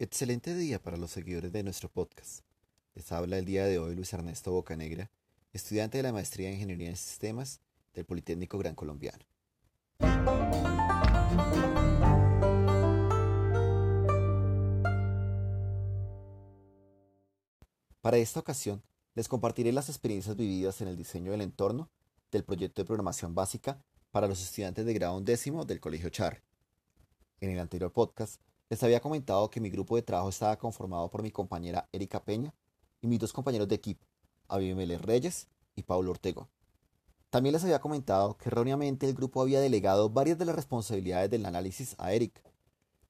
Excelente día para los seguidores de nuestro podcast. Les habla el día de hoy Luis Ernesto Bocanegra, estudiante de la maestría en Ingeniería en Sistemas del Politécnico Gran Colombiano. Para esta ocasión, les compartiré las experiencias vividas en el diseño del entorno del proyecto de programación básica para los estudiantes de grado décimo del Colegio Char. En el anterior podcast les había comentado que mi grupo de trabajo estaba conformado por mi compañera Erika Peña y mis dos compañeros de equipo, Abimelech Reyes y Paulo Ortego. También les había comentado que erróneamente el grupo había delegado varias de las responsabilidades del análisis a Erika,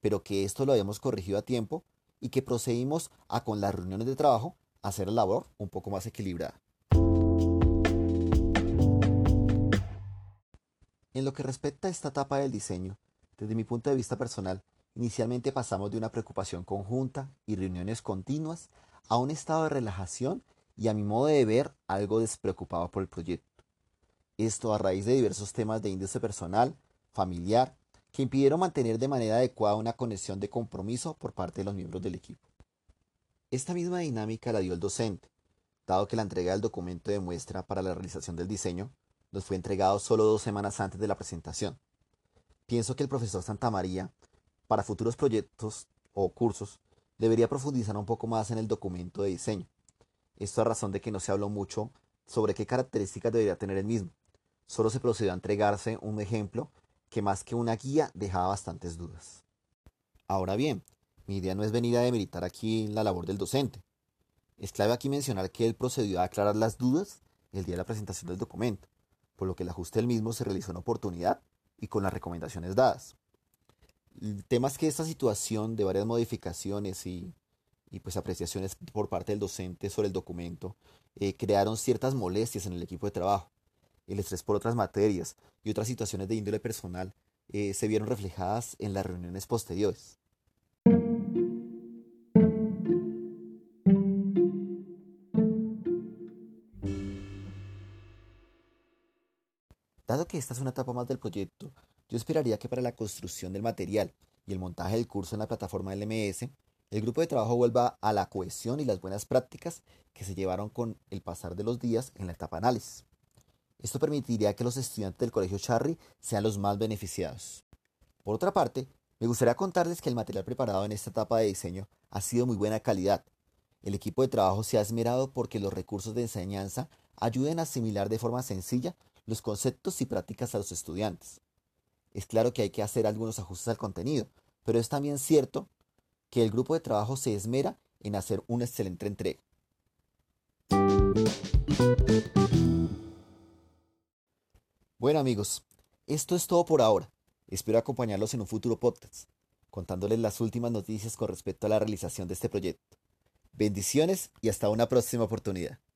pero que esto lo habíamos corregido a tiempo y que procedimos a con las reuniones de trabajo hacer la labor un poco más equilibrada. En lo que respecta a esta etapa del diseño, desde mi punto de vista personal, Inicialmente pasamos de una preocupación conjunta y reuniones continuas a un estado de relajación y a mi modo de ver algo despreocupado por el proyecto. Esto a raíz de diversos temas de índice personal, familiar, que impidieron mantener de manera adecuada una conexión de compromiso por parte de los miembros del equipo. Esta misma dinámica la dio el docente, dado que la entrega del documento de muestra para la realización del diseño nos fue entregado solo dos semanas antes de la presentación. Pienso que el profesor Santa María para futuros proyectos o cursos, debería profundizar un poco más en el documento de diseño. Esto a razón de que no se habló mucho sobre qué características debería tener el mismo. Solo se procedió a entregarse un ejemplo que más que una guía dejaba bastantes dudas. Ahora bien, mi idea no es venir a demeritar aquí la labor del docente. Es clave aquí mencionar que él procedió a aclarar las dudas el día de la presentación del documento, por lo que el ajuste del mismo se realizó en oportunidad y con las recomendaciones dadas. El tema es que esta situación de varias modificaciones y, pues apreciaciones por parte del docente sobre el documento eh, crearon ciertas molestias en el equipo de trabajo. El estrés por otras materias y otras situaciones de índole personal eh, se vieron reflejadas en las reuniones posteriores. Dado que esta es una etapa más del proyecto, yo esperaría que para la construcción del material y el montaje del curso en la plataforma LMS, el grupo de trabajo vuelva a la cohesión y las buenas prácticas que se llevaron con el pasar de los días en la etapa análisis. Esto permitiría que los estudiantes del Colegio Charry sean los más beneficiados. Por otra parte, me gustaría contarles que el material preparado en esta etapa de diseño ha sido muy buena calidad. El equipo de trabajo se ha esmerado porque los recursos de enseñanza ayuden a asimilar de forma sencilla los conceptos y prácticas a los estudiantes. Es claro que hay que hacer algunos ajustes al contenido, pero es también cierto que el grupo de trabajo se esmera en hacer una excelente entrega. Bueno amigos, esto es todo por ahora. Espero acompañarlos en un futuro podcast, contándoles las últimas noticias con respecto a la realización de este proyecto. Bendiciones y hasta una próxima oportunidad.